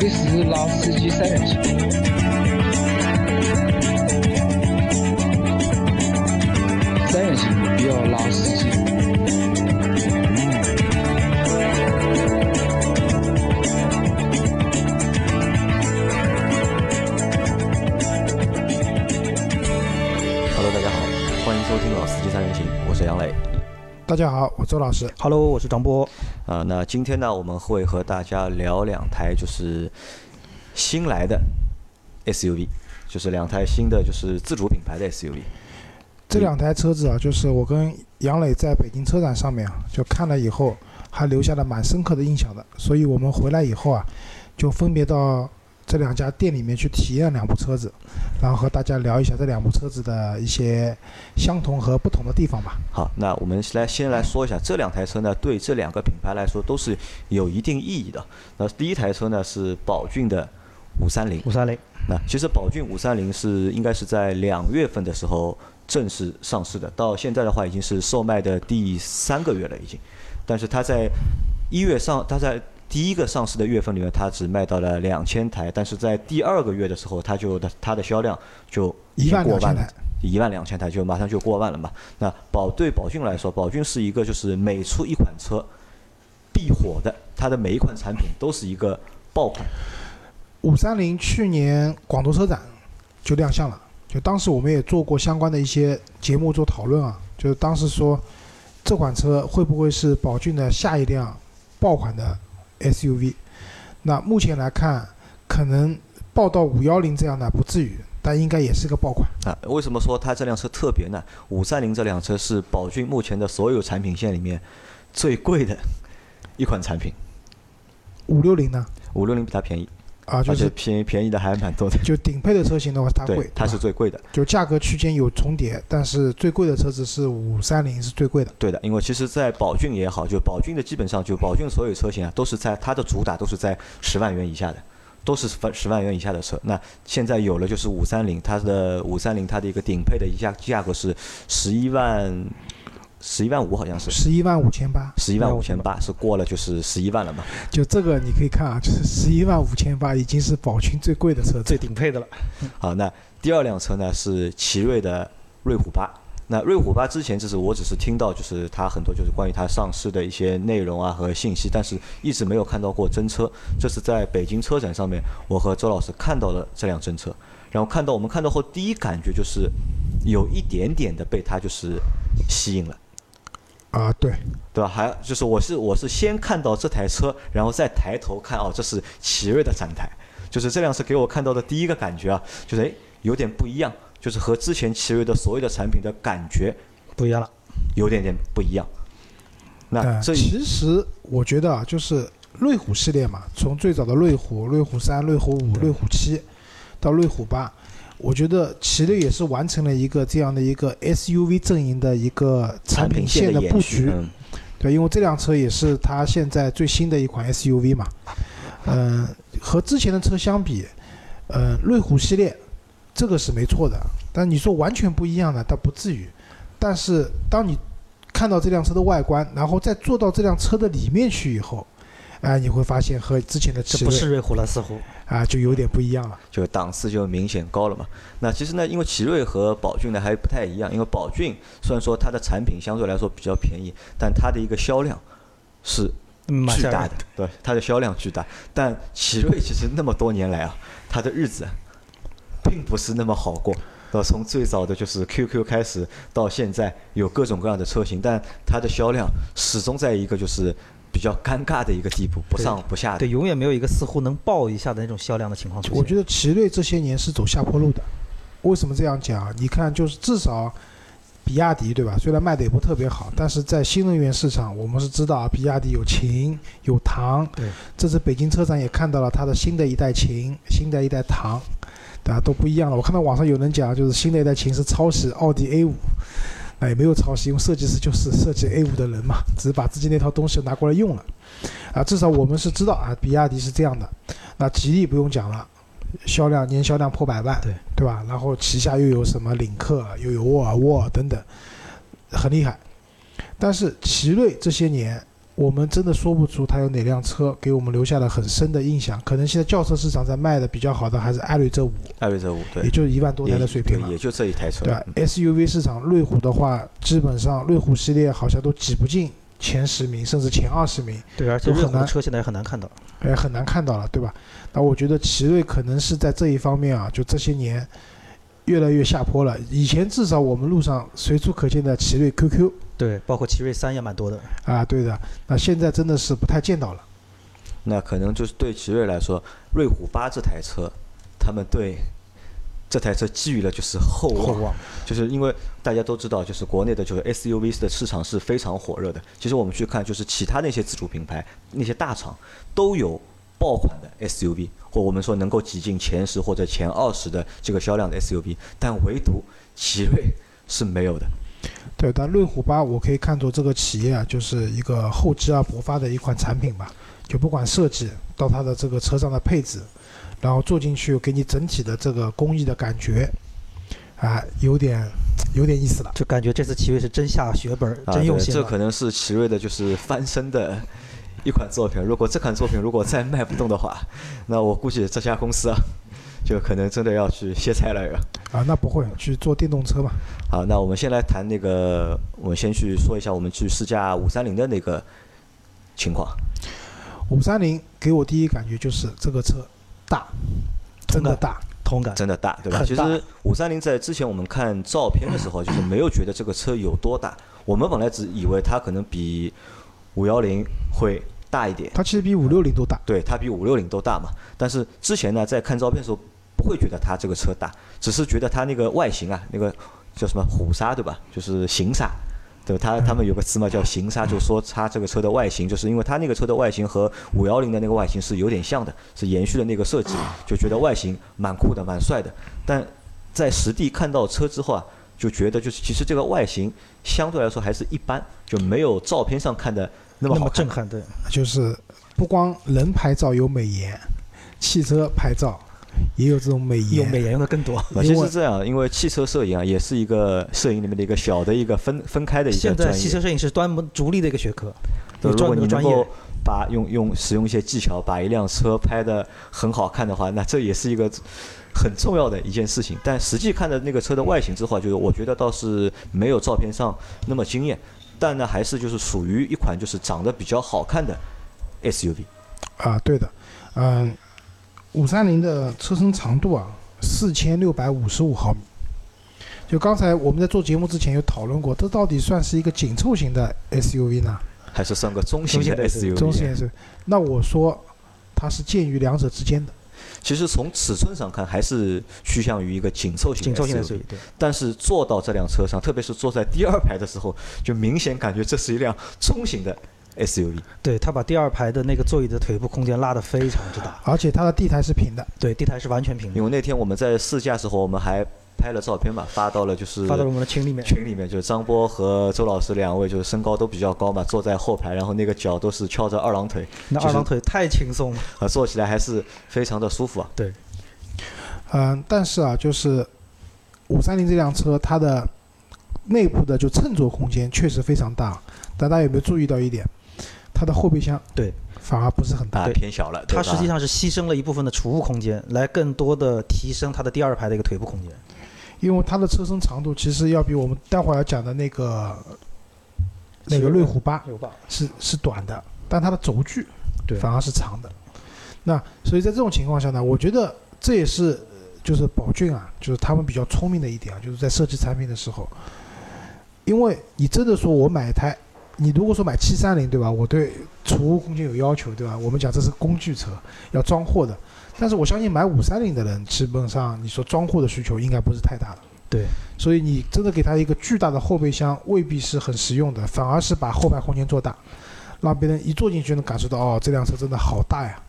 里是老司机三人行，三人行不要老司机。Hello，大家好，欢迎收听《老司机三人行》，我是杨磊。大家好，我周老师。Hello，我是张波。啊、那今天呢，我们会和大家聊两台就是新来的 SUV，就是两台新的就是自主品牌的 SUV。这两台车子啊，就是我跟杨磊在北京车展上面啊，就看了以后，还留下了蛮深刻的印象的。所以我们回来以后啊，就分别到这两家店里面去体验两部车子，然后和大家聊一下这两部车子的一些相同和不同的地方吧。好，那我们来先来说一下这两台车呢，对这两个品牌来说都是有一定意义的。那第一台车呢是宝骏的五三零，五三零，那其实宝骏五三零是应该是在两月份的时候正式上市的，到现在的话已经是售卖的第三个月了已经，但是它在一月上，它在第一个上市的月份里面，它只卖到了两千台，但是在第二个月的时候，它就的它的销量就已一经过万台。，一万两千台就马上就过万了嘛。那宝对宝骏来说，宝骏是一个就是每出一款车必火的，它的每一款产品都是一个爆款。五三零去年广州车展就亮相了，就当时我们也做过相关的一些节目做讨论啊，就是当时说这款车会不会是宝骏的下一辆爆款的 SUV？那目前来看，可能报到五幺零这样的不至于，但应该也是个爆款。啊，为什么说它这辆车特别呢？五三零这辆车是宝骏目前的所有产品线里面最贵的一款产品，五六零呢？五六零比它便宜，啊，就而且是便宜便宜的还蛮多的。就顶配的车型的话，它贵，，它是最贵的。就价格区间有重叠，但是最贵的车子是五三零是最贵的。对的，因为其实，在宝骏也好，就宝骏的基本上就宝骏所有车型啊，都是在它的主打都是在十万元以下的，都是十十万元以下的车。那现在有了就是五三零，它的五三零它的一个顶配的一价价格是十一万，十一万五好像是，十一万五千八，十一万五千八是过了就是十一万了嘛。就这个你可以看啊，就是十一万五千八已经是宝骏最贵的车子最。顶配的了。好，那第二辆车呢是奇瑞的瑞虎八。那瑞虎八之前就是我只是听到就是它很多就是关于它上市的一些内容啊和信息，但是一直没有看到过真车。这是在北京车展上面，我和周老师看到了这辆真车，然后看到我们看到后第一感觉就是有一点点的被它就是吸引了。啊，对，对吧？还就是我是我是先看到这台车，然后再抬头看哦，这是奇瑞的展台，就是这辆车给我看到的第一个感觉啊，就是哎有点不一样，就是和之前奇瑞的所有的产品的感觉不一样了。有点点不一样。那呃，这其实我觉得啊，就是瑞虎系列嘛，从最早的瑞虎、瑞虎三、瑞虎五、瑞虎七，到瑞虎八，我觉得奇瑞也是完成了一个这样的一个 SUV 阵营的一个产品线的布局。嗯，对，因为这辆车也是它现在最新的一款 SUV 嘛，嗯、和之前的车相比，嗯、瑞虎系列这个是没错的，但你说完全不一样呢，倒不至于。但是当你看到这辆车的外观，然后再坐到这辆车的里面去以后，哎、你会发现和之前的奇瑞这不是瑞虎了，似乎啊就有点不一样了。就档次就明显高了嘛。那其实呢，因为奇瑞和宝骏呢还不太一样，因为宝骏虽然说它的产品相对来说比较便宜，但它的一个销量是巨大的，对，它的销量巨大。但奇瑞其实那么多年来啊，它的日子并不是那么好过。呃，从最早的就是 QQ 开始，到现在有各种各样的车型，但它的销量始终在一个就是比较尴尬的一个地步，不上不下的对，。永远没有一个似乎能爆一下的那种销量的情况出现。我觉得奇瑞这些年是走下坡路的。为什么这样讲？你看，就是至少比亚迪对吧？虽然卖的也不特别好，但是在新能源市场，我们是知道啊，比亚迪有秦有唐。对。这次北京车展也看到了它的新的一代秦，新的一代唐，对吧？都不一样了。我看到网上有人讲，就是新的一代秦是抄袭奥迪 A 五。那也没有抄袭，因为设计师就是设计 A 五的人嘛，只是把自己那套东西拿过来用了。啊，至少我们是知道啊，比亚迪是这样的。那吉利不用讲了，销量年销量破百万，对对吧？然后旗下又有什么领克，又有沃尔沃等等，很厉害。但是奇瑞这些年，我们真的说不出它有哪辆车给我们留下了很深的印象。可能现在轿车市场在卖的比较好的还是艾瑞泽五，艾瑞泽五对也，就是一万多台的水平了对，。也就这一台车。对？SUV 市场，瑞虎的话，基本上瑞虎系列好像都挤不进前十名，甚至前二十名，对，而且瑞虎的都很难车现在也很难看到。哎，很难看到了，对吧？那我觉得奇瑞可能是在这一方面啊，就这些年越来越下坡了。以前至少我们路上随处可见的奇瑞 QQ 对，包括奇瑞三也蛮多的。啊，对的。那现在真的是不太见到了。那可能就是对奇瑞来说，瑞虎八这台车，他们对这台车寄予了就是厚望，厚望，就是因为大家都知道，就是国内的就是 SUV 的市场是非常火热的。其实我们去看，就是其他那些自主品牌、那些大厂都有爆款的 SUV，或我们说能够挤进前十或者前二十的这个销量的 SUV，但唯独奇瑞是没有的。对，但瑞虎八我可以看作这个企业啊，就是一个厚积而薄发的一款产品吧。就不管设计到它的这个车上的配置，然后坐进去给你整体的这个工艺的感觉，啊，有点有点意思了。就感觉这次奇瑞是真下血本儿，啊，真用心。这可能是奇瑞的就是翻身的一款作品。如果这款作品如果再卖不动的话，那我估计这家公司啊，就可能真的要去歇菜了要。啊，那不会去坐电动车吧？好，那我们先来谈那个，我们先去说一下我们去试驾五三零的那个情况。五三零给我第一感觉就是这个车大，真的大。同感。真的大，对吧？其实五三零在之前我们看照片的时候，就是没有觉得这个车有多大。我们本来只以为它可能比五幺零会大一点，它其实比五六零都大。对，它比五六零都大嘛。但是之前呢，在看照片的时候，不会觉得它这个车大，只是觉得它那个外形啊，那个叫什么虎鲨对吧？就是行鲨。对吧？他他们有个词嘛，叫行鲨，就说它这个车的外形，就是因为它那个车的外形和五幺零的那个外形是有点像的，是延续的那个设计，就觉得外形蛮酷的，蛮帅的。但在实地看到车之后啊，就觉得就是其实这个外形相对来说还是一般，就没有照片上看的那么震撼，对，就是不光人拍照有美颜，汽车拍照也有这种美颜。用美颜用的更多。其实这样，因为汽车摄影啊，也是一个摄影里面的一个小的一个分分开的一个现在。汽车摄影是专门独立的一个学科，对如果你能够。把用用使用一些技巧，把一辆车拍的很好看的话，那这也是一个很重要的一件事情。但实际看的那个车的外形之后啊，就是我觉得倒是没有照片上那么惊艳，但呢，还是就是属于一款就是长得比较好看的 SUV。啊，对的，嗯，五三零的车身长度啊，四千六百五十五毫米。就刚才我们在做节目之前有讨论过，这到底算是一个紧凑型的 SUV 呢？还是算个中型型的 SUV。中型 SUV？那我说它是介于两者之间的。其实从尺寸上看，还是趋向于一个紧凑型的紧凑型的 SUV。SUV，对，但是坐到这辆车上，特别是坐在第二排的时候，就明显感觉这是一辆中型的 SUV。对，它把第二排的那个座椅的腿部空间拉得非常之大，而且它的地台是平的，对，地台是完全平的，因为那天我们在试驾时候，我们还拍了照片嘛，发到了就是发到了我们的群里面。群里面，就是张波和周老师两位，就是身高都比较高嘛，坐在后排，然后那个脚都是翘着二郎腿，那二郎腿太轻松了，啊，坐起来还是非常的舒服啊。对，嗯，但是啊，就是五三零这辆车，它的内部的就乘坐空间确实非常大，但大家有没有注意到一点？它的后备箱对反而不是很大啊，对偏小了，它实际上是牺牲了一部分的储物空间，来更多的提升它的第二排的一个腿部空间。因为它的车身长度其实要比我们待会儿要讲的那个那个瑞虎八？是是短的，但它的轴距反而是长的。那所以在这种情况下呢，我觉得这也是呃就是宝骏啊，就是他们比较聪明的一点啊，就是在设计产品的时候，因为你真的说我买一台，你如果说买七三零对吧？我对储物空间有要求对吧？我们讲这是工具车，要装货的。但是我相信买五三零的人，基本上你说装货的需求应该不是太大的。对，所以你真的给他一个巨大的后备箱，未必是很实用的，反而是把后排空间做大，让别人一坐进去能感受到哦，这辆车真的好大呀。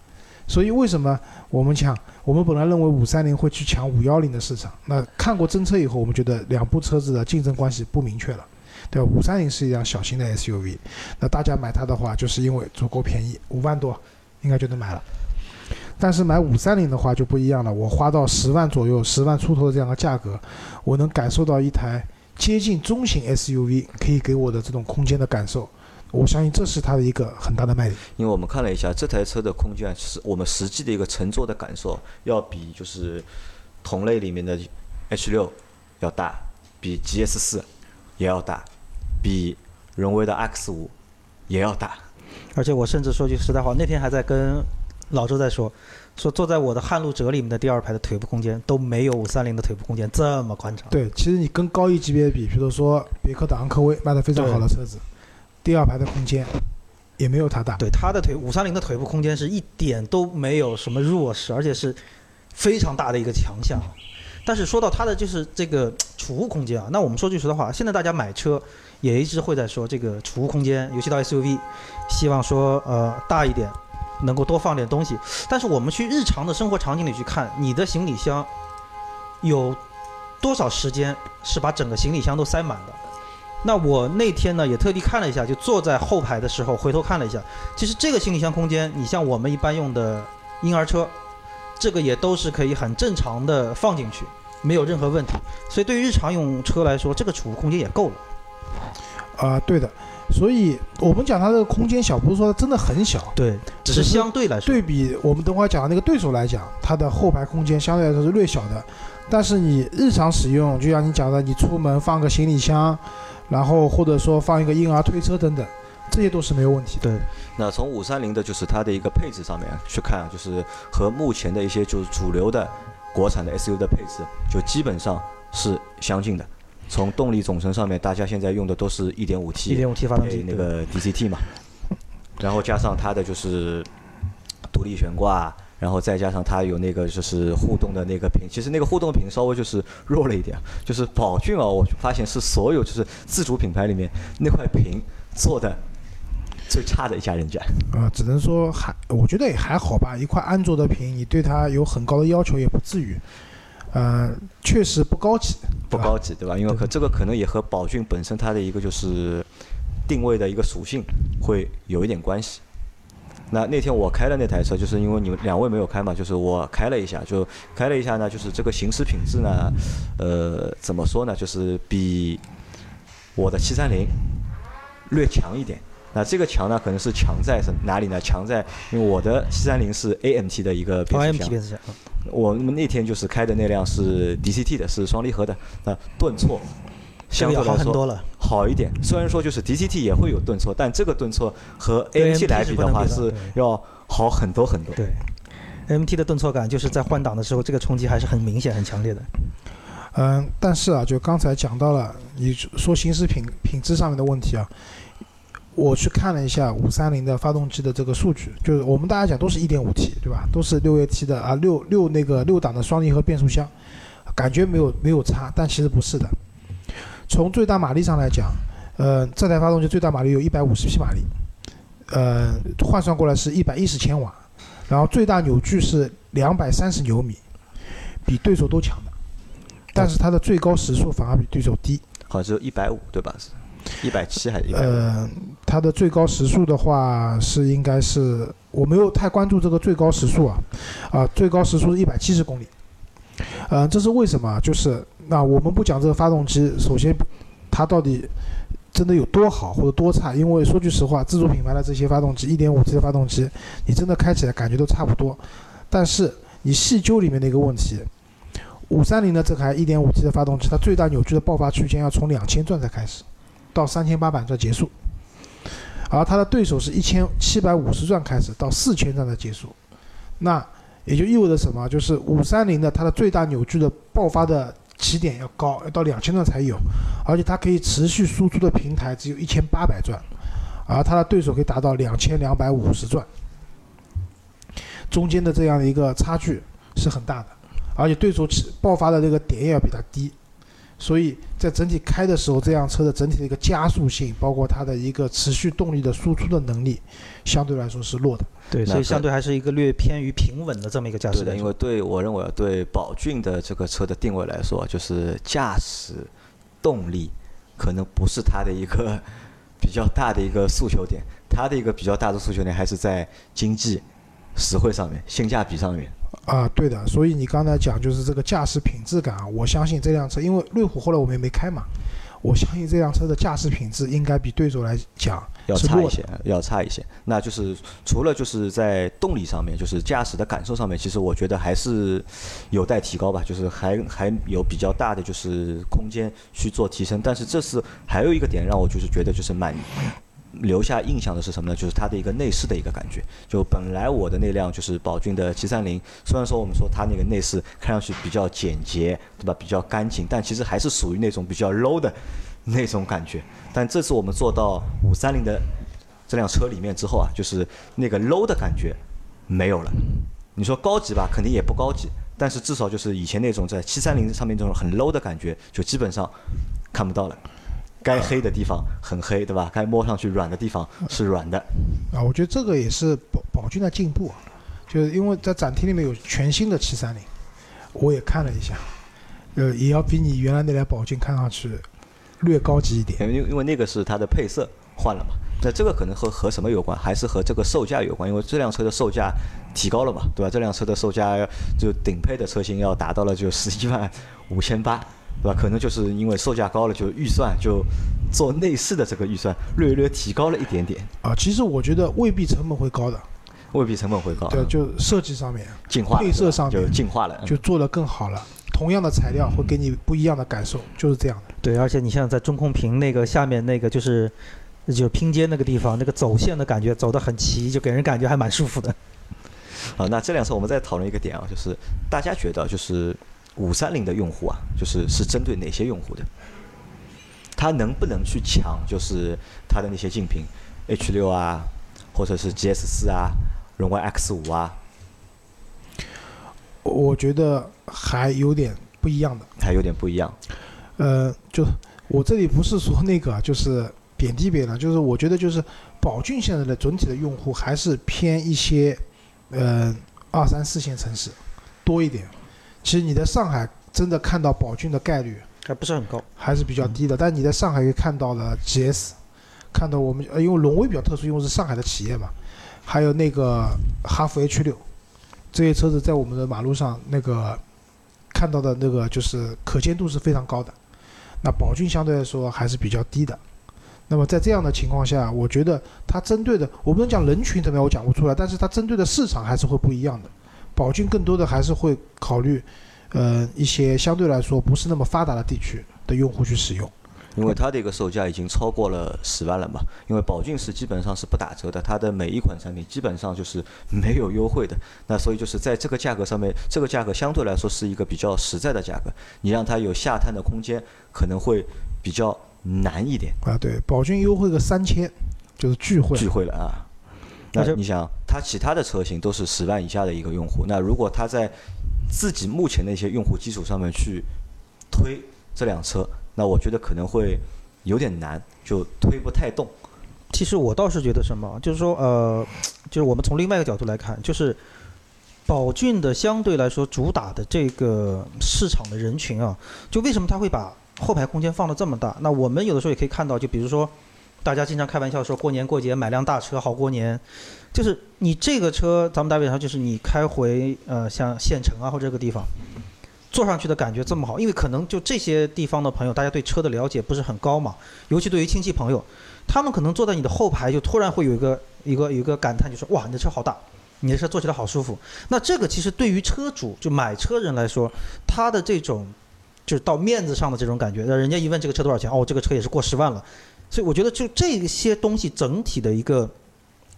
所以为什么我们讲，我们本来认为五三零会去抢五幺零的市场，那看过真车以后，我们觉得两部车子的竞争关系不明确了，对吧？五三零是一辆小型的 SUV，那大家买它的话，就是因为足够便宜，五万多应该就能买了。但是买五三零的话就不一样了，我花到十万左右、十万出头的这样的价格，我能感受到一台接近中型 SUV 可以给我的这种空间的感受。我相信这是它的一个很大的卖点。因为我们看了一下这台车的空间啊，是我们实际的一个乘坐的感受，要比就是同类里面的 H 六要大，比 GS 四也要大，比荣威的 X 五也要大。而且我甚至说句实在话，那天还在跟老周在说，说坐在我的撼路者里面的第二排的腿部空间都没有五三零的腿部空间这么宽敞。对，其实你跟高一级别比，比如说别克的昂科威卖的非常好的车子，第二排的空间也没有它大。对，它的腿五三零的腿部空间是一点都没有什么弱势，而且是非常大的一个强项。但是说到它的就是这个 储物空间啊，那我们说句实在话，现在大家买车也一直会在说这个储物空间，尤其到 SUV，希望说呃大一点，能够多放点东西。但是我们去日常的生活场景里去看，你的行李箱有多少时间是把整个行李箱都塞满的？那我那天呢也特地看了一下，就坐在后排的时候回头看了一下，其实这个行李箱空间，你像我们一般用的婴儿车。这个也都是可以很正常的放进去，没有任何问题。所以对于日常用车来说，这个储物空间也够了。啊，对的。所以我们讲它这个空间小，不是说它真的很小，对，只是相对来说，对比我们等会儿讲的那个对手来讲，它的后排空间相对来说是略小的。但是你日常使用，就像你讲的，你出门放个行李箱，然后或者说放一个婴儿推车等等。这些都是没有问题。对，那从五三零的就是它的一个配置上面去看，就是和目前的一些就是主流的国产的 SUV 的配置，就基本上是相近的。从动力总成上面，大家现在用的都是一点五 T，一点五 T 发动机那个 DCT 嘛，然后加上它的就是独立悬挂，然后再加上它有那个就是互动的那个屏，其实那个互动屏稍微就是弱了一点，就是宝骏啊，我发现是所有就是自主品牌里面那块屏做的。最差的一家人家啊，只能说还，我觉得也还好吧。一块安卓的屏，你对它有很高的要求也不至于。呃，确实不高级，不高级，对吧？因为可这个可能也和宝骏本身它的一个就是定位的一个属性会有一点关系。那那天我开的那台车，就是因为你们两位没有开嘛，就是我开了一下，就开了一下呢，就是这个行驶品质呢，呃，怎么说呢？就是比我的七三零略强一点。那这个强呢，可能是强在是哪里呢？强在因为我的七三零是 AMT 的一个变速箱，我们那天就是开的那辆是 DCT 的，是双离合的，那顿挫相对来说好一点。虽然说就是 DCT 也会有顿挫，但这个顿挫和 AMT 来比的话是要好很多很多。对，AMT 的顿挫感就是在换挡的时候，这个冲击还是很明显、很强烈的。嗯，但是啊，就刚才讲到了你说行驶品品质上面的问题啊。我去看了一下五三零的发动机的这个数据，就是我们大家讲都是一点五 T，对吧？都是六 AT 的啊，六六那个六档的双离合变速箱，感觉没有没有差，但其实不是的。从最大马力上来讲，呃，这台发动机最大马力有一百五十匹马力，呃，换算过来是一百一十千瓦，然后最大扭矩是两百三十牛米，比对手都强的，但是它的最高时速反而比对手低，好像只有一百五，对吧？一百七还是？呃，它的最高时速的话是应该是我没有太关注这个最高时速啊，啊，最高时速是一百七十公里。嗯，这是为什么？就是那我们不讲这个发动机，首先它到底真的有多好或者多差？因为说句实话，自主品牌的这些发动机，一点五 T 的发动机，你真的开起来感觉都差不多。但是你细究里面的一个问题，五三零的这台一点五 T 的发动机，它最大扭矩的爆发区间要从两千转才开始。到三千八百转结束，而它的对手是一千七百五十转开始到四千转的结束，那也就意味着什么？就是五三零的它的最大扭矩的爆发的起点要高，要到两千转才有，而且它可以持续输出的平台只有一千八百转，而它的对手可以达到两千两百五十转，中间的这样的一个差距是很大的，而且对手起爆发的这个点也要比它低。所以在整体开的时候，这辆车的整体的一个加速性，包括它的一个持续动力的输出的能力，相对来说是弱的。对，所以相对还是一个略偏于平稳的这么一个驾驶。对的，因为对我认为对宝骏的这个车的定位来说，就是驾驶动力可能不是它的一个 比较大的一个诉求点，它的一个比较大的诉求点还是在经济实惠上面、性价比上面。啊，对的，所以你刚才讲就是这个驾驶品质感啊，我相信这辆车，因为瑞虎后来我们也没开嘛，我相信这辆车的驾驶品质应该比对手来讲要差一些，要差一些。那就是除了就是在动力上面，就是驾驶的感受上面，其实我觉得还是有待提高吧，就是还还有比较大的就是空间去做提升。但是这次还有一个点让我就是觉得就是蛮留下印象的是什么呢？就是它的一个内饰的一个感觉。就本来我的那辆就是宝骏的七三零，虽然说我们说它那个内饰看上去比较简洁，对吧？比较干净，但其实还是属于那种比较 low 的那种感觉。但这次我们坐到五三零的这辆车里面之后啊，就是那个 low 的感觉没有了。你说高级吧，肯定也不高级，但是至少就是以前那种在七三零上面这种很 low 的感觉，就基本上看不到了。该黑的地方很黑，对吧？该摸上去软的地方是软的。啊，我觉得这个也是宝宝骏的进步啊，就是因为在展厅里面有全新的七三零，我也看了一下，呃，也要比你原来那辆宝骏看上去略高级一点。因为因为那个是它的配色换了嘛，那这个可能和和什么有关？还是和这个售价有关？因为这辆车的售价提高了嘛，对吧？这辆车的售价就顶配的车型要达到了就十一万五千八，对吧？可能就是因为售价高了，就预算就做内饰的这个预算略略提高了一点点，啊，其实我觉得未必成本会高的，未必成本会高，对，就设计上面进化了配色上面就进化了，就做得更好了。同样的材料会给你不一样的感受，就是这样的。对，而且你像在中控屏那个下面那个就是就是拼接那个地方，那个走线的感觉走得很齐，就给人感觉还蛮舒服的。啊，那这辆车我们再讨论一个点啊，就是大家觉得就是五三零的用户啊，就是是针对哪些用户的？它能不能去抢就是它的那些竞品 H 六啊，或者是 GS 四啊、荣威 X 五啊，我觉得还有点不一样的。还有点不一样。呃，就我这里不是说那个，就是贬低别人，就是我觉得就是宝骏现在的整体的用户还是偏一些，呃，二三四线城市多一点。其实你在上海真的看到宝骏的概率还不是很高。还是比较低的，但你在上海也看到了 GS，看到我们呃，因为荣威比较特殊，因为是上海的企业嘛，还有那个哈弗 H 六，这些车子在我们的马路上那个看到的那个就是可见度是非常高的。那宝骏相对来说还是比较低的。那么在这样的情况下，我觉得它针对的，我不能讲人群怎么样，我讲不出来，但是它针对的市场还是会不一样的。宝骏更多的还是会考虑，呃，一些相对来说不是那么发达的地区的用户去使用。因为它的一个售价已经超过了十万了嘛，因为宝骏是基本上是不打折的，它的每一款产品基本上就是没有优惠的，那所以就是在这个价格上面，这个价格相对来说是一个比较实在的价格，你让它有下探的空间可能会比较难一点，啊，对，宝骏优惠个三千，就是聚会。聚会了啊。那而且你想，它其他的车型都是十万以下的一个用户，那如果它在自己目前的一些用户基础上面去推这辆车，那我觉得可能会有点难，就推不太动。其实我倒是觉得什么，就是说，呃，就是我们从另外一个角度来看，就是宝骏的相对来说主打的这个市场的人群啊，就为什么他会把后排空间放得这么大？那我们有的时候也可以看到，就比如说，大家经常开玩笑说过年过节买辆大车好过年，就是你这个车，咱们打比方，就是你开回呃像县城啊或者这个地方，坐上去的感觉这么好，因为可能就这些地方的朋友，大家对车的了解不是很高嘛，尤其对于亲戚朋友，他们可能坐在你的后排，就突然会有一个一个一个感叹，就说哇，你的车好大，你的车坐起来好舒服。那这个其实对于车主就买车人来说，他的这种就是到面子上的这种感觉，那人家一问这个车多少钱，哦，这个车也是过十万了。所以我觉得就这些东西整体的一个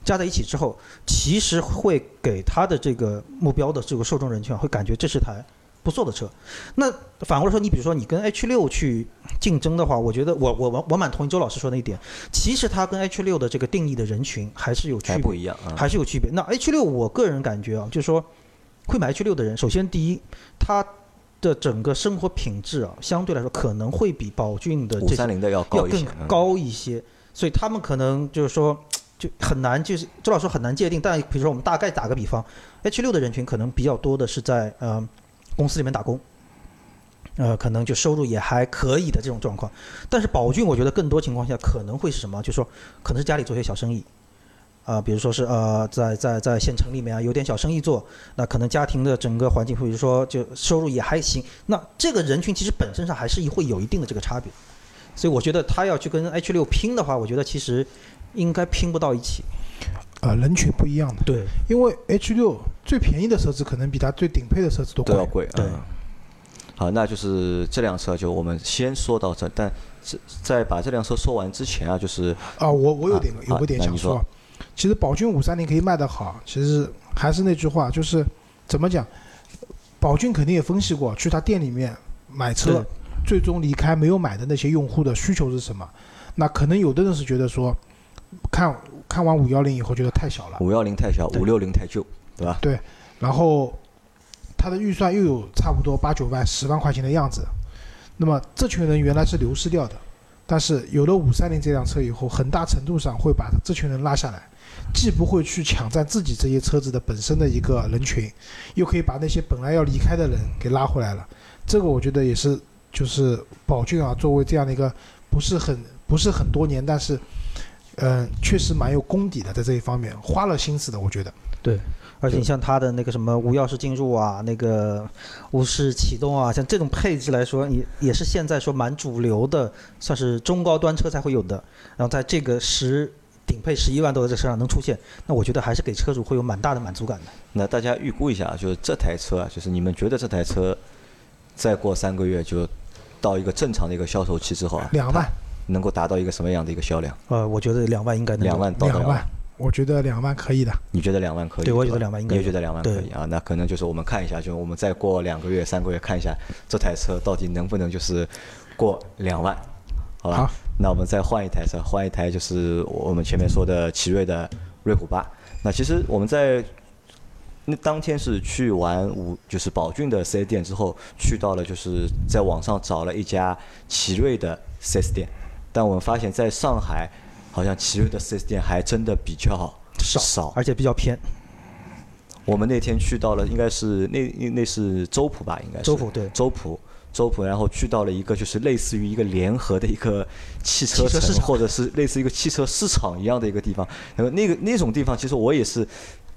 加在一起之后，其实会给他的这个目标的这个受众人群啊，会感觉这是台不错的车。那反过来说，你比如说你跟 H 六去竞争的话，我觉得我我我我蛮同意周老师说那一点，其实它跟 H 六的这个定义的人群还是有区别还不，一样啊。还是有区别。那 H 六我个人感觉啊，就是说会买 H 六的人，首先第一，他的整个生活品质啊，相对来说可能会比宝骏的五三零的要要更高一些，嗯高一些，所以他们可能就是说就很难，就是周老师很难界定。但比如说我们大概打个比方，H 六的人群可能比较多的是在呃公司里面打工，呃，可能就收入也还可以的这种状况。但是宝骏，我觉得更多情况下可能会是什么？就是说可能是家里做些小生意。啊、比如说是呃，在在在县城里面啊，有点小生意做，那可能家庭的整个环境，或者说就收入也还行。那这个人群其实本身上还是会有一定的这个差别。所以我觉得他要去跟 H 六拼的话，我觉得其实应该拼不到一起。呃，人群不一样的，对因为 H 六最便宜的车子可能比它最顶配的车子都贵。都要贵。对嗯好，那就是这辆车就我们先说到这，但是在把这辆车说完之前啊，就是啊，我我有点啊有个点想说，其实宝骏五三零可以卖得好，其实还是那句话，就是怎么讲，宝骏肯定也分析过，去他店里面买车，最终离开没有买的那些用户的需求是什么？那可能有的人是觉得说，看看完五幺零以后觉得太小了，五幺零太小，五六零太旧，对吧？对然后他的预算又有差不多八九万、十万块钱的样子，那么这群人原来是流失掉的，但是有了五三零这辆车以后，很大程度上会把这群人拉下来，既不会去抢占自己这些车子的本身的一个人群，又可以把那些本来要离开的人给拉回来了。这个我觉得也是，就是宝骏啊，作为这样的一个不是很不是很多年，但是嗯、确实蛮有功底的，在这一方面花了心思的，我觉得。对而且你像它的那个什么无钥匙进入啊，那个无视启动啊，像这种配置来说，也也是现在说蛮主流的，算是中高端车才会有的。然后在这个十顶配十一万多的这车上能出现，那我觉得还是给车主会有蛮大的满足感的。那大家预估一下啊，就是这台车啊，就是你们觉得这台车再过三个月就到一个正常的一个销售期之后啊，两万，能够达到一个什么样的一个销量？呃，我觉得两万应该能两万到两万，，我觉得两万可以的。你觉得两万可以？对我觉得两万应该有你也觉得两万可以啊？那可能就是我们看一下，就我们再过两个月、三个月看一下这台车到底能不能就是过两万，好吧？好那我们再换一台车，换一台就是我们前面说的奇瑞的瑞虎八。那其实我们在那当天是去完五就是宝骏的四 S 店之后，去到了就是在网上找了一家奇瑞的四 S 店，但我们发现在上海好像奇瑞的 4S 店还真的比较少少。而且比较偏。我们那天去到了，应该是那那那是周浦吧，应该是周浦对周浦周浦，然后去到了一个就是类似于一个联合的一个汽车城，汽车市场或者是类似一个汽车市场一样的一个地方。然后那个那种地方，其实我也是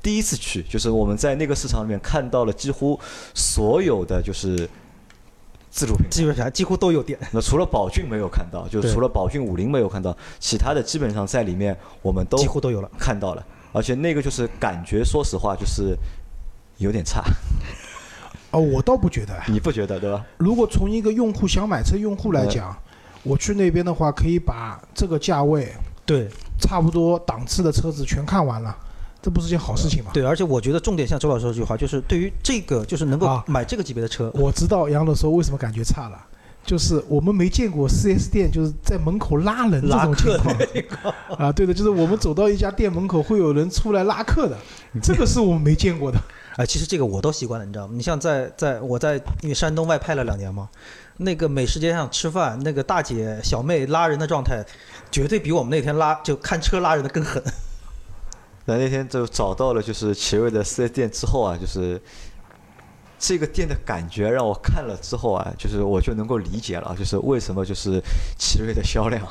第一次去，就是我们在那个市场里面看到了几乎所有的就是自主品牌。基本上几乎都有店。那除了宝骏没有看到，就是除了宝骏五菱没有看到，其他的基本上在里面我们都几乎都有了。看到了，而且那个就是感觉，说实话就是有点差，哦，我倒不觉得。你不觉得对吧？如果从一个用户想买车用户来讲，我去那边的话，可以把这个价位对差不多档次的车子全看完了，这不是件好事情吗？对，而且我觉得重点像周老师这句话，就是对于这个就是能够啊买这个级别的车，我知道杨老师为什么感觉差了，就是我们没见过 4S 店就是在门口拉人这种情况啊，对的，就是我们走到一家店门口会有人出来拉客的，这个是我们没见过的。哎，其实这个我都习惯了，你知道吗？你像在在我在因为山东外派了两年嘛，那个美食街上吃饭，那个大姐小妹拉人的状态，绝对比我们那天拉就看车拉人的更狠。那那天就找到了就是奇瑞的 4S 店之后啊，就是这个店的感觉让我看了之后啊，就是我就能够理解了，就是为什么就是奇瑞的销量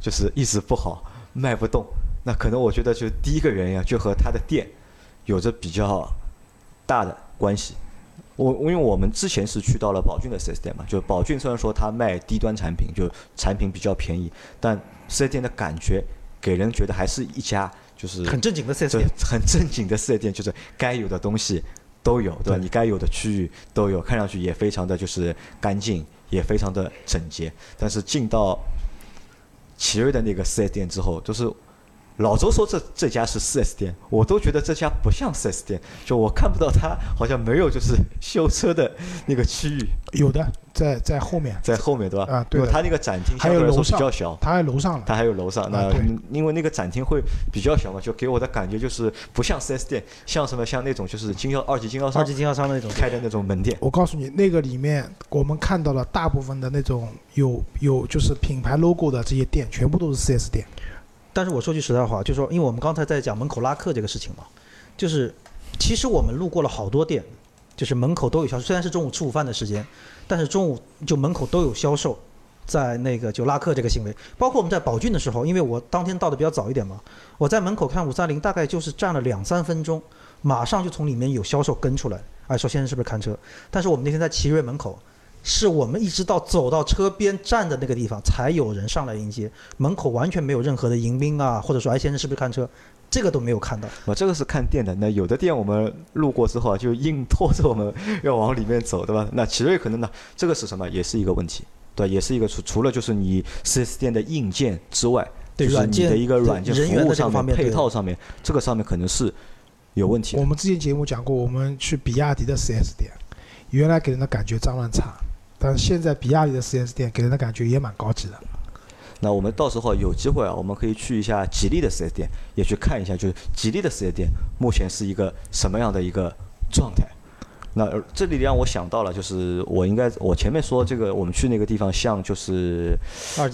就是一直不好，卖不动。那可能我觉得就第一个原因啊，就和它的店有着比较大的关系。我因为我们之前是去到了宝骏的 4S 店嘛，就宝骏虽然说它卖低端产品，就产品比较便宜，但 4S 店的感觉给人觉得还是一家就是很正经的四 S 店，很正经的四 S 店，就是该有的东西都有，对吧？对你该有的区域都有，看上去也非常的就是干净，也非常的整洁。但是进到奇瑞的那个四 S 店之后，就是老周说这这家是四 S 店，我都觉得这家不像四 S 店，就我看不到它好像没有就是修车的那个区域有的在在后面，在后面，对吧？啊对的因为它那个展厅还相对来说有楼上比较小，他在楼上了。它还有楼上，那、因为那个展厅会比较小嘛，就给我的感觉就是不像 4S 店，像什么像那种就是经销二级经销商二级经销商的那种。开的那种门店。我告诉你，那个里面我们看到了大部分的那种有有就是品牌 logo 的这些店，全部都是 4S 店。但是我说句实在话，就是说，因为我们刚才在讲门口拉客这个事情嘛，就是其实我们路过了好多店，就是门口都有销售，虽然是中午吃午饭的时间，但是中午就门口都有销售，在那个就拉客这个行为，包括我们在宝骏的时候，因为我当天到的比较早一点嘛，我在门口看五三零，大概就是站了两三分钟，马上就从里面有销售跟出来，哎，说先生是不是看车？但是我们那天在奇瑞门口。是我们一直到走到车边站的那个地方，才有人上来迎接，门口完全没有任何的迎宾啊，或者说哎先生是不是看车，这个都没有看到。啊，这个是看店的。那有的店我们路过之后啊，就硬拖着我们要往里面走，对吧？那奇瑞可能呢，这个是什么？也是一个问题，对，也是一个除除了就是你 4S 店的硬件之外，就是你对软件的一个软件服务上面、配方面配套上面，这个上面可能是有问题我。们之前节目讲过，我们去比亚迪的 4S 店，原来给人的感觉脏乱差，现在比亚迪的 4S 店给人的感觉也蛮高级的。那我们到时候有机会啊，我们可以去一下吉利的 4S 店，也去看一下，就是吉利的 4S 店目前是一个什么样的一个状态。那呃这里让我想到了，就是我应该我前面说这个我们去那个地方像就是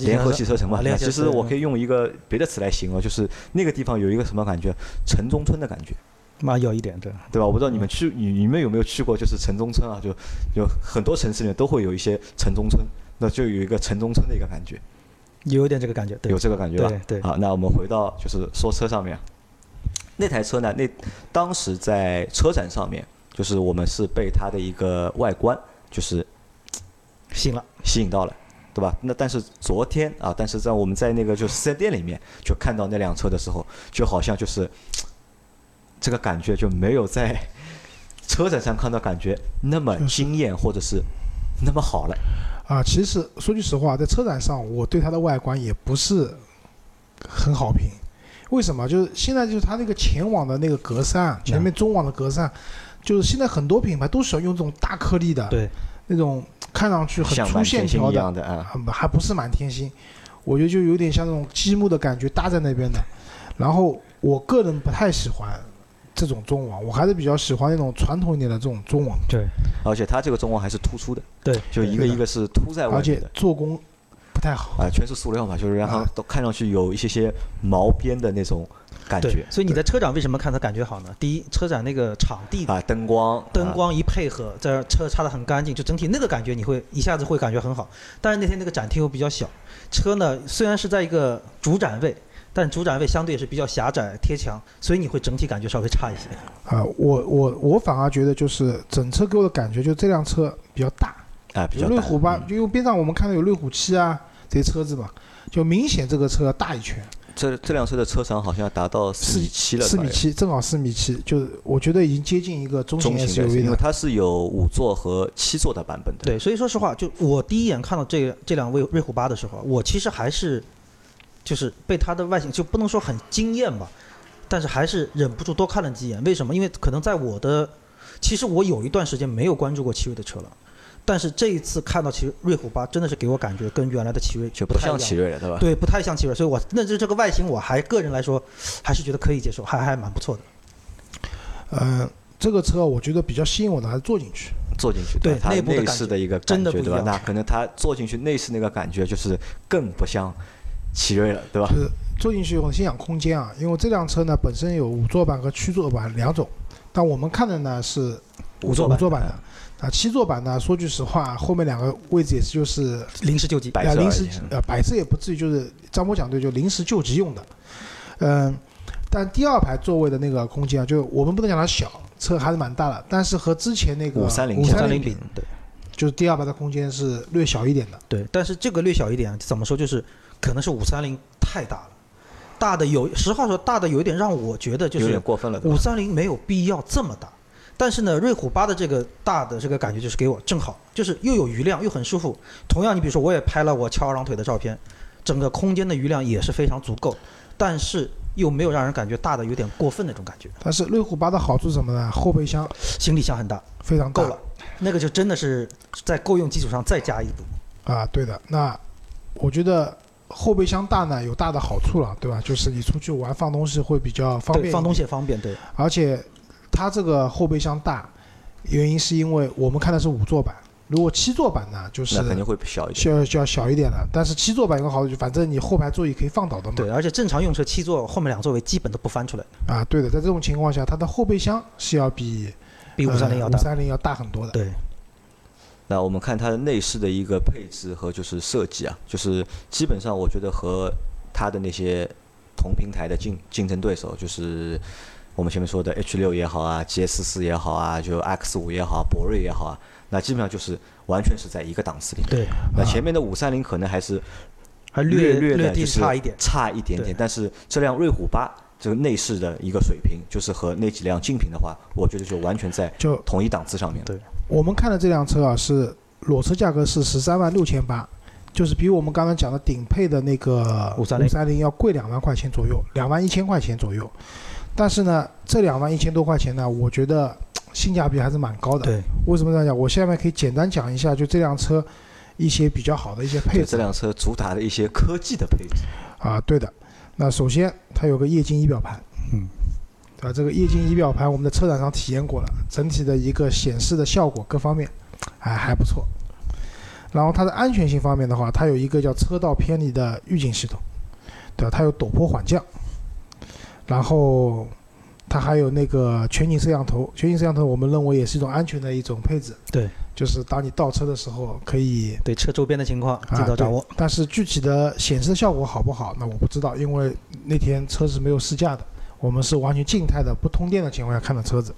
联合汽车城嘛，那其实我可以用一个别的词来形容，就是那个地方有一个什么感觉，城中村的感觉。嘛有一点对。对吧？我不知道你们去你你们有没有去过，就是城中村啊，就有很多城市里面都会有一些城中村，那就有一个城中村的一个感觉，有一点这个感觉，对有这个感觉吧？对对好，那我们回到就是说车上面，那台车呢，那当时在车展上面，就是我们是被它的一个外观就是吸引了，吸引到了。对吧？那但是昨天啊，但是在我们在那个就是四 S 店里面就看到那辆车的时候，就好像就是这个感觉就没有在 车展上看到感觉那么惊艳或者是那么好了。啊，其实说句实话，在车展上，我对它的外观也不是很好评。为什么？就是现在就是它那个前网的那个格栅，前面中网的格栅，就是现在很多品牌都喜欢用这种大颗粒的，对，那种看上去很粗线条的，啊，还不是满天星，我觉得就有点像那种积木的感觉搭在那边的。然后我个人不太喜欢这种中网，我还是比较喜欢那种传统一点的这种中网，对而且它这个中网还是突出的，对，就一个一个是凸在外而且面的。做工不太好。啊，全是塑料嘛，就是让它啊都看上去有一些些毛边的那种感对觉，所以你在车展为什么看它感觉好呢？第一，车展那个场地啊，灯光，啊灯光一配合，这车擦得很干净，就整体那个感觉你会一下子会感觉很好。但是那天那个展厅又比较小，车呢虽然是在一个主展位，但主展位相对也是比较狭窄贴墙，所以你会整体感觉稍微差一些。啊、我我我反而觉得就是整车给我的感觉，就这辆车比较大，啊，比较大瑞虎八，嗯就因为边上我们看到有瑞虎七啊这些车子嘛，就明显这个车要大一圈，这这辆车的车长好像达到四米七了，四米七，正好四米七，就是我觉得已经接近一个中型，SUV 了。因为它是有五座和七座的版本的。对，所以说实话，就我第一眼看到这这辆瑞瑞虎八的时候，我其实还是就是被它的外形就不能说很惊艳吧，但是还是忍不住多看了几眼。为什么？因为可能在我的，其实我有一段时间没有关注过奇瑞的车了，但是这一次看到奇瑞瑞虎八，真的是给我感觉跟原来的奇瑞就不太一样奇瑞了，对吧？对，不太像奇瑞，所以我那就这个外形，我还个人来说还是觉得可以接受，还还蛮不错的。呃，这个车我觉得比较吸引我的还是坐进去。坐进去，对吧它内内部的感觉饰的一个感觉，对吧？真的不一样那可能它坐进去内饰那个感觉就是更不像奇瑞了，对吧？就是坐进去以后先讲空间啊，因为这辆车呢本身有五座版和七座版两种，但我们看的呢是五座版五座版的。啊，七座版呢，说句实话，后面两个位置也是就是临时救急，摆设而已呃临时呃摆设也不至于就是张波讲对，就临时救急用的。嗯，但第二排座位的那个空间啊，就我们不能讲它小，车还是蛮大的，但是和之前那个五三零五三三零比比，，对。就是第二排的空间是略小一点的。对，但是这个略小一点，怎么说就是可能是五三零太大了，大的有实话说大的有一点让我觉得就是有点过分了，五三零没有必要这么大，但是呢，瑞虎八的这个大的这个感觉就是给我正好，就是又有余量又很舒服。同样，你比如说我也拍了我翘二郎腿的照片，整个空间的余量也是非常足够，但是又没有让人感觉大的有点过分那种感觉。但是瑞虎八的好处是什么呢？后备箱行李箱很大，非常够了，那个就真的是在够用基础上再加一步。啊，对的。那我觉得后备箱大呢有大的好处了，对吧？就是你出去玩放东西会比较方便，对，放东西也方便，对。而且它这个后备箱大，原因是因为我们看的是五座版，如果七座版呢，就是那肯定会小一点。需要就要小一点了。但是七座版有个好处，反正你后排座椅可以放倒的嘛。对，而且正常用车七座后面两座位基本都不翻出来，啊，对的，在这种情况下，它的后备箱是要比比五三零要大。五三零要大很多的。对，那我们看它的内饰的一个配置和就是设计啊，就是基本上我觉得和它的那些同平台的竞竞争对手，就是我们前面说的 H 六也好啊，GS 四也好啊，就 X 五也好，博瑞也好啊，那基本上就是完全是在一个档次里面。对，那前面的五三零可能还是还略略的就是地差一点。差一点点。但是这辆瑞虎八这个内饰的一个水平，就是和那几辆竞品的话，我觉得就完全在就同一档次上面。对我们看的这辆车啊，是裸车价格是十三万六千八，就是比我们刚刚讲的顶配的那个530三零要贵两万块钱左右，两万一千块钱左右。但是呢，这两万一千多块钱呢，我觉得性价比还是蛮高的。对，为什么这样讲？我下面可以简单讲一下，就这辆车一些比较好的一些配置这。辆车主打的一些科技的配置，啊，对的。那首先它有个液晶仪表盘，嗯，对吧？这个液晶仪表盘我们的车展上体验过了，整体的一个显示的效果各方面还还不错。然后它的安全性方面的话，它有一个叫车道偏离的预警系统，对吧？它有陡坡缓降，然后它还有那个全景摄像头。全景摄像头我们认为也是一种安全的一种配置，对，就是当你倒车的时候可以对车周边的情况啊尽早掌握。但是具体的显示效果好不好，那我不知道，因为那天车是没有试驾的，我们是完全静态的、不通电的情况下看的车子。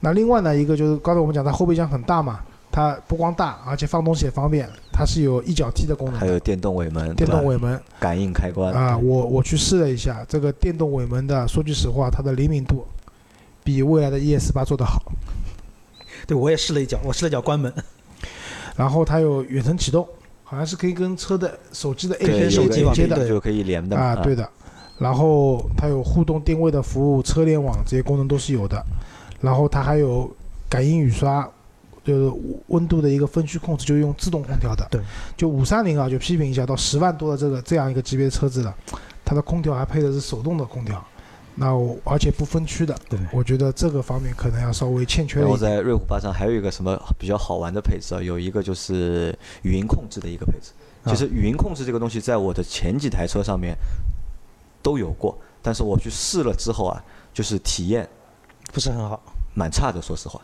那另外呢，一个就是刚才我们讲它后备箱很大嘛，它不光大，而且放东西也方便，它是有一脚踢的功能的，还有电动尾门，电动尾门感应开关啊，我我去试了一下，这个电动尾门的，说句实话，它的灵敏度比未来的 ES 八做得好。对我也试了一脚，我试了一脚关门。然后它有远程启动，好像是可以跟车的手机的 A 对，P 有个手机网连接的对就可以连的啊，对的。然后它有互动定位的服务、车联网这些功能都是有的。然后它还有感应雨刷，就是温度的一个分区控制，就用自动空调的。对，就五三零啊，就批评一下，到十万多的这个这样一个级别的车子了，它的空调还配的是手动的空调，那我而且不分区的。对我觉得这个方面可能要稍微欠缺然后了一点。在瑞虎八上还有一个什么比较好玩的配置啊？有一个就是语音控制的一个配置。啊其实语音控制这个东西，在我的前几台车上面都有过，但是我去试了之后啊，就是体验不是很好。蛮差的，说实话，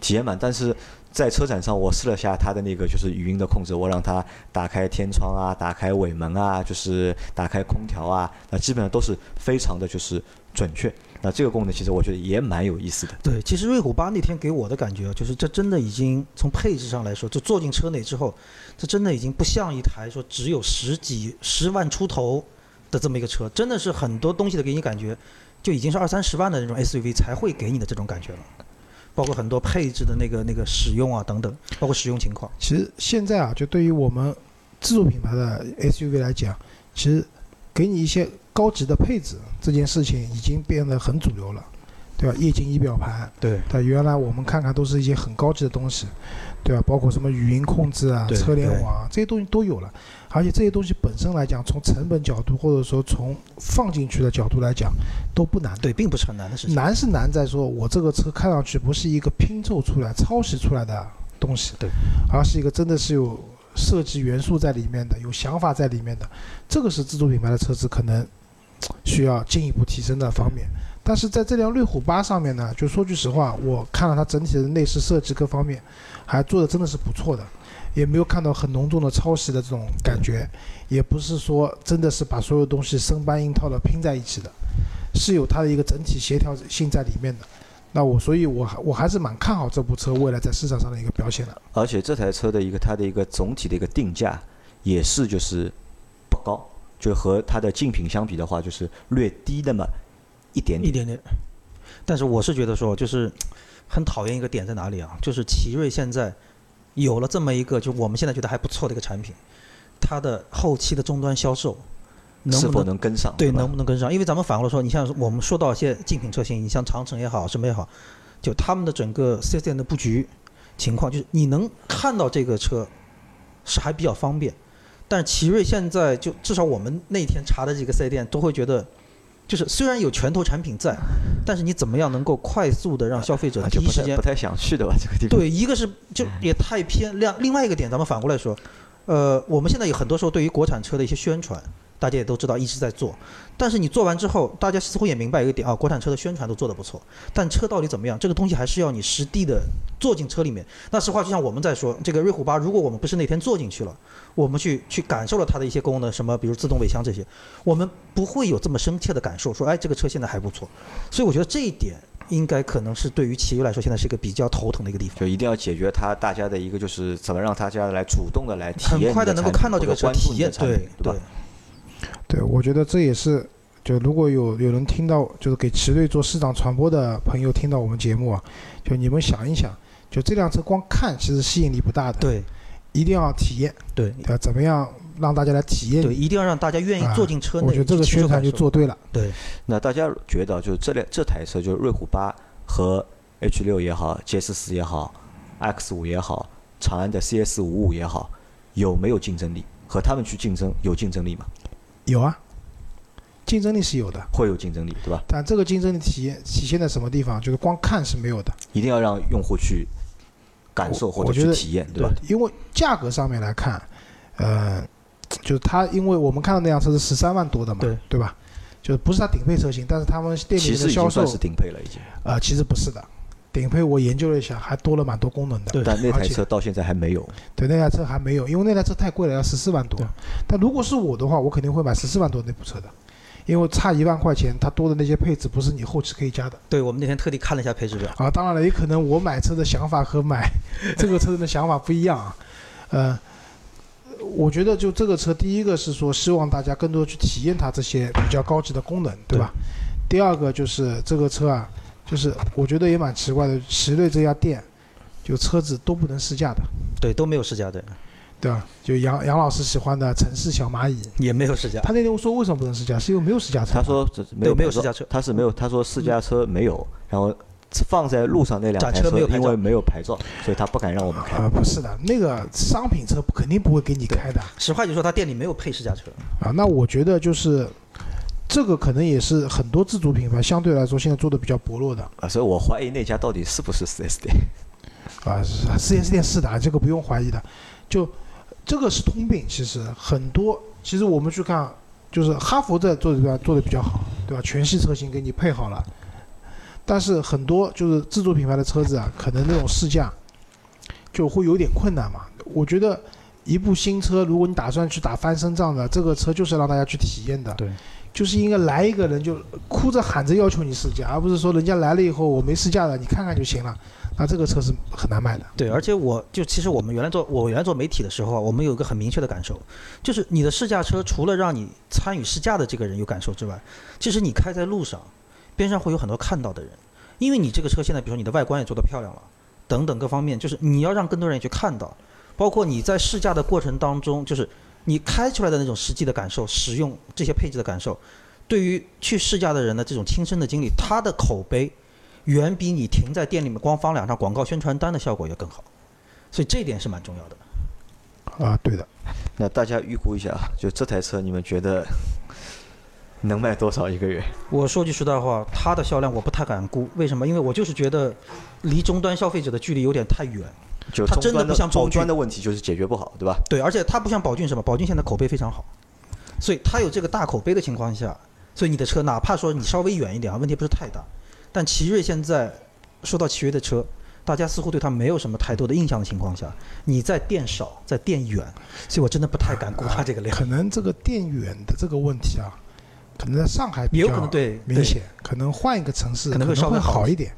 体验蛮。但是在车展上，我试了下它的那个就是语音的控制，我让它打开天窗啊，打开尾门啊，就是打开空调啊，那基本上都是非常的就是准确。那这个功能其实我觉得也蛮有意思的。对，其实瑞虎八那天给我的感觉啊，就是这真的已经从配置上来说，就坐进车内之后，这真的已经不像一台说只有十几十万出头的这么一个车，真的是很多东西的给你感觉，就已经是二三十万的那种 SUV 才会给你的这种感觉了，包括很多配置的那个那个使用啊等等，包括使用情况。其实现在啊，就对于我们自主品牌的 SUV 来讲，其实给你一些高级的配置这件事情已经变得很主流了，对吧？液晶仪表盘，对对，原来我们看看都是一些很高级的东西，对吧？包括什么语音控制啊、车联网啊这些东西都有了，而且这些东西本身来讲，从成本角度或者说从放进去的角度来讲都不难。对，并不是很难的事情。难是难在说，我这个车看上去不是一个拼凑出来、抄袭出来的东西，对，而是一个真的是有设计元素在里面的、有想法在里面的。这个是自主品牌的车子可能需要进一步提升的方面。但是在这辆瑞虎八上面呢，就说句实话，我看了它整体的内饰设计各方面，还做的真的是不错的，也没有看到很浓重的抄袭的这种感觉，也不是说真的是把所有东西生搬硬套的拼在一起的，是有它的一个整体协调性在里面的。那我所以我还我还是蛮看好这部车未来在市场上的一个表现的。而且这台车的一个它的一个总体的一个定价也是就是不高，就和它的竞品相比的话，就是略低那么一点点。一点点。但是我是觉得说，就是很讨厌一个点在哪里啊？就是奇瑞现在有了这么一个，就我们现在觉得还不错的一个产品，它的后期的终端销售能是否不能能跟上？对能不能跟上？因为咱们反过来说，你像我们说到一些竞品车型，你像长城也好，什么也好，就他们的整个四 S 店的布局情况，就是你能看到这个车是还比较方便。但是奇瑞现在就至少我们那天查的几个四 S 店都会觉得，就是虽然有拳头产品在，但是你怎么样能够快速的让消费者啊第一时间就不太不太想去的吧？这个地方。对，一个是就也太偏，亮另外一个点，咱们反过来说，呃，我们现在有很多时候对于国产车的一些宣传，大大家也都知道一直在做。但是你做完之后，大家似乎也明白一个点啊，国产车的宣传都做得不错，但车到底怎么样，这个东西还是要你实地的坐进车里面。那实话就像我们在说，这个瑞虎八，如果我们不是那天坐进去了，我们去去感受了它的一些功能，什么比如自动尾箱这些，我们不会有这么深切的感受，说哎这个车现在还不错。所以我觉得这一点应该可能是对于企业来说现在是一个比较头疼的一个地方。就一定要解决它大家的一个就是怎么让大家来主动的来体验很快的能够看到这个车体验，对对吧？对，我觉得这也是，就如果有有人听到，就是给奇瑞做市场传播的朋友听到我们节目啊，就你们想一想，就这辆车光看其实吸引力不大的，对，一定要体验，对，对吧？怎么样让大家来体验？对，一定要让大家愿意坐进车内。我觉得这个宣传就做对了。对，那大家觉得就是这辆这台车，就是瑞虎八和 H 六也好，GS 四也好，X 五也好，长安的 CS 五五也好，有没有竞争力？和他们去竞争有竞争力吗？有啊，竞争力是有的，会有竞争力，对吧？但这个竞争力体现体现在什么地方？就是光看是没有的，一定要让用户去感受或者去体验，对吧？因为价格上面来看，呃，就是它，因为我们看到那辆车是十三万多的嘛，对对吧？就是不是它顶配车型，但是他们店里面的销售是顶配了已经。呃，其实不是的，顶配我研究了一下，还多了蛮多功能的。对，但那台车到现在还没有。对，那台车还没有，因为那台车太贵了，要十四万多。但如果是我的话，我肯定会买十四万多那部车的，因为差一万块钱，它多的那些配置不是你后期可以加的。对，我们那天特地看了一下配置表。啊，当然了，也可能我买车的想法和买 这个车的想法不一样啊。呃，我觉得就这个车，第一个是说希望大家更多去体验它这些比较高级的功能，对吧？第二个就是这个车啊，就是我觉得也蛮奇怪的，奇瑞这家店就车子都不能试驾的，对，都没有试驾的，对吧？就杨杨老师喜欢的城市小蚂蚁也没有试驾。他那天说为什么不能试驾，是因为没有试驾车。他说没有没有试驾车，他是没有，他说试驾车没有，然后。放在路上那两台车，因为没有牌照，所以他不敢让我们开。啊，不是的，那个商品车肯定不会给你开的。实话就说，他店里没有配试驾车。啊，那我觉得就是这个可能也是很多自主品牌相对来说现在做的比较薄弱的。啊，所以我怀疑那家到底是不是四 S 店。啊，4S 店是的，这个不用怀疑的。就这个是通病，其实很多，其实我们去看，就是哈弗在做的做的比较好，对吧？全系车型给你配好了。但是很多就是自主品牌的车子啊，可能那种试驾就会有点困难嘛。我觉得一部新车，如果你打算去打翻身仗的，这个车就是让大家去体验的。对，就是应该来一个人就哭着喊着要求你试驾，而不是说人家来了以后我没试驾的，你看看就行了。那这个车是很难卖的。对，而且我就其实我们原来做我原来做媒体的时候啊，我们有一个很明确的感受，就是你的试驾车除了让你参与试驾的这个人有感受之外，其实你开在路上。边上会有很多看到的人，因为你这个车现在，比如说你的外观也做得漂亮了，等等各方面，就是你要让更多人去看到，包括你在试驾的过程当中，就是你开出来的那种实际的感受，使用这些配置的感受，对于去试驾的人的这种亲身的经历，他的口碑远比你停在店里面光放两张广告宣传单的效果要更好，所以这一点是蛮重要的。啊，对的。那大家预估一下啊，就这台车，你们觉得？能卖多少一个月？我说句实在话，它的销量我不太敢估。为什么？因为我就是觉得离终端消费者的距离有点太远。就它真的不像宝骏的问题就是解决不好，对吧？对，而且它不像宝骏什么？宝骏现在口碑非常好，所以它有这个大口碑的情况下，所以你的车哪怕说你稍微远一点啊，问题不是太大。但奇瑞现在说到奇瑞的车，大家似乎对它没有什么太多的印象的情况下，你在店少，在店远，所以我真的不太敢估它这个量。可能这个店远的这个问题啊。可能在上海也有可能对明显，可能换一个城市可能会稍微好一点，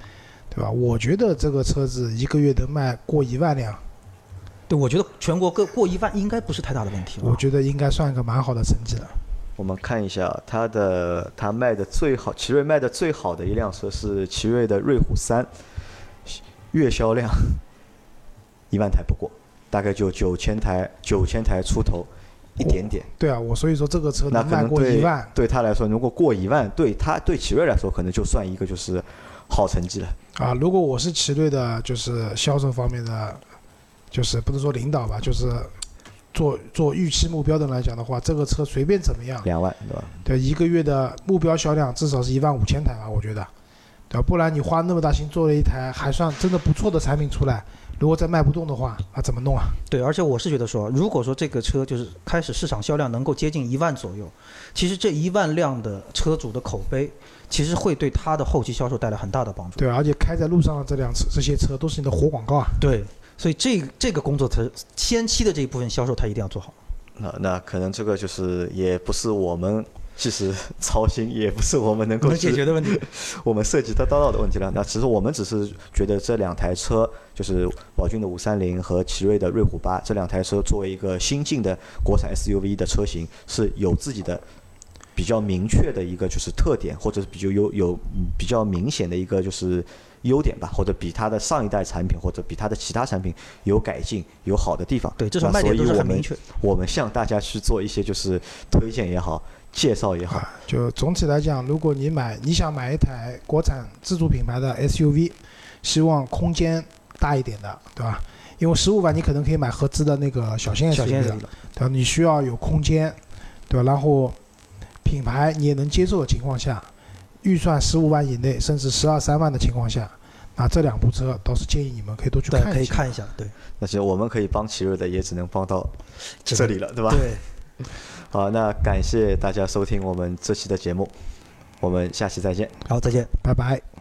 对吧？我觉得这个车子一个月能卖过一万辆，对，我觉得全国各过一万应该不是太大的问题。我觉得应该算一个蛮好的成绩了。我们看一下它的，它卖的最好，奇瑞卖的最好的一辆车是奇瑞的瑞虎三，月销量 一万台不过，大概就九千台，九千台出头。一点点，对啊，我所以说这个车能卖过一万，对他来说，如果过一万，对他对奇瑞来说，可能就算一个就是好成绩了。啊，如果我是奇瑞的，就是销售方面的，就是不能说领导吧，就是做做预期目标的来讲的话，这个车随便怎么样，两万对吧？对，一个月的目标销量至少是一万五千台吧，我觉得，对吧？不然你花那么大心做了一台还算真的不错的产品出来，如果再卖不动的话，那怎么弄啊？对，而且我是觉得说，如果说这个车就是开始市场销量能够接近一万左右，其实这一万辆的车主的口碑，其实会对它的后期销售带来很大的帮助。对，而且开在路上的这辆车，这些车都是你的活广告啊。对，所以这这个工作它先期的这一部分销售，它一定要做好。那那可能这个就是也不是我们其实操心，也不是我们能够能解决的问题。我们涉及得到的问题了。那其实我们只是觉得这两台车，就是宝骏的五三零和奇瑞的瑞虎八这两台车，作为一个新进的国产 SUV 的车型，是有自己的比较明确的一个就是特点，或者是比较有有嗯比较明显的一个就是优点吧，或者比它的上一代产品或者比它的其他产品有改进、有好的地方。对，至少那卖点都所以我们是很明确。我们向大家去做一些就是推荐也好、介绍也好，啊，就总体来讲，如果你买你想买一台国产自主品牌的 SUV，希望空间大一点的，对吧？因为十五万你可能可以买合资的那个小型小 SUV 型的，对吧？你需要有空间，对吧？然后品牌你也能接受的情况下，预算十五万以内，甚至十二三万的情况下，那这两部车倒是建议你们可以多去，看一下。可以看一下。对，那其实我们可以帮奇瑞的，也只能帮到这这里了，对吧？对，好，那感谢大家收听我们这期的节目，我们下期再见。好，再见。拜拜。